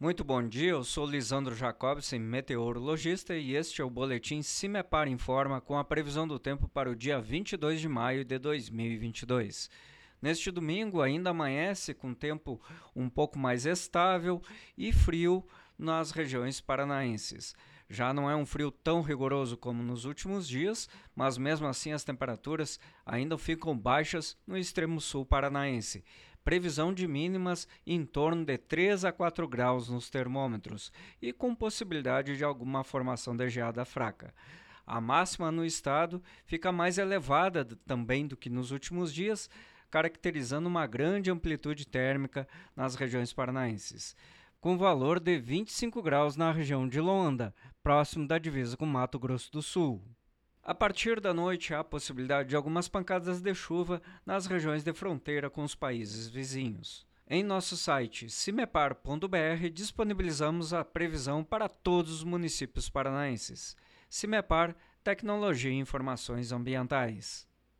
Muito bom dia, eu sou Lisandro Jacobsen, meteorologista, e este é o boletim Cimepar Informa com a previsão do tempo para o dia 22 de maio de 2022. Neste domingo ainda amanhece com tempo um pouco mais estável e frio nas regiões paranaenses. Já não é um frio tão rigoroso como nos últimos dias, mas mesmo assim as temperaturas ainda ficam baixas no extremo sul paranaense. Previsão de mínimas em torno de 3 a 4 graus nos termômetros e com possibilidade de alguma formação de geada fraca. A máxima no estado fica mais elevada também do que nos últimos dias, caracterizando uma grande amplitude térmica nas regiões paranaenses com valor de 25 graus na região de Loanda, próximo da divisa com Mato Grosso do Sul. A partir da noite há possibilidade de algumas pancadas de chuva nas regiões de fronteira com os países vizinhos. Em nosso site cimepar.br disponibilizamos a previsão para todos os municípios paranaenses. Cimepar Tecnologia e Informações Ambientais.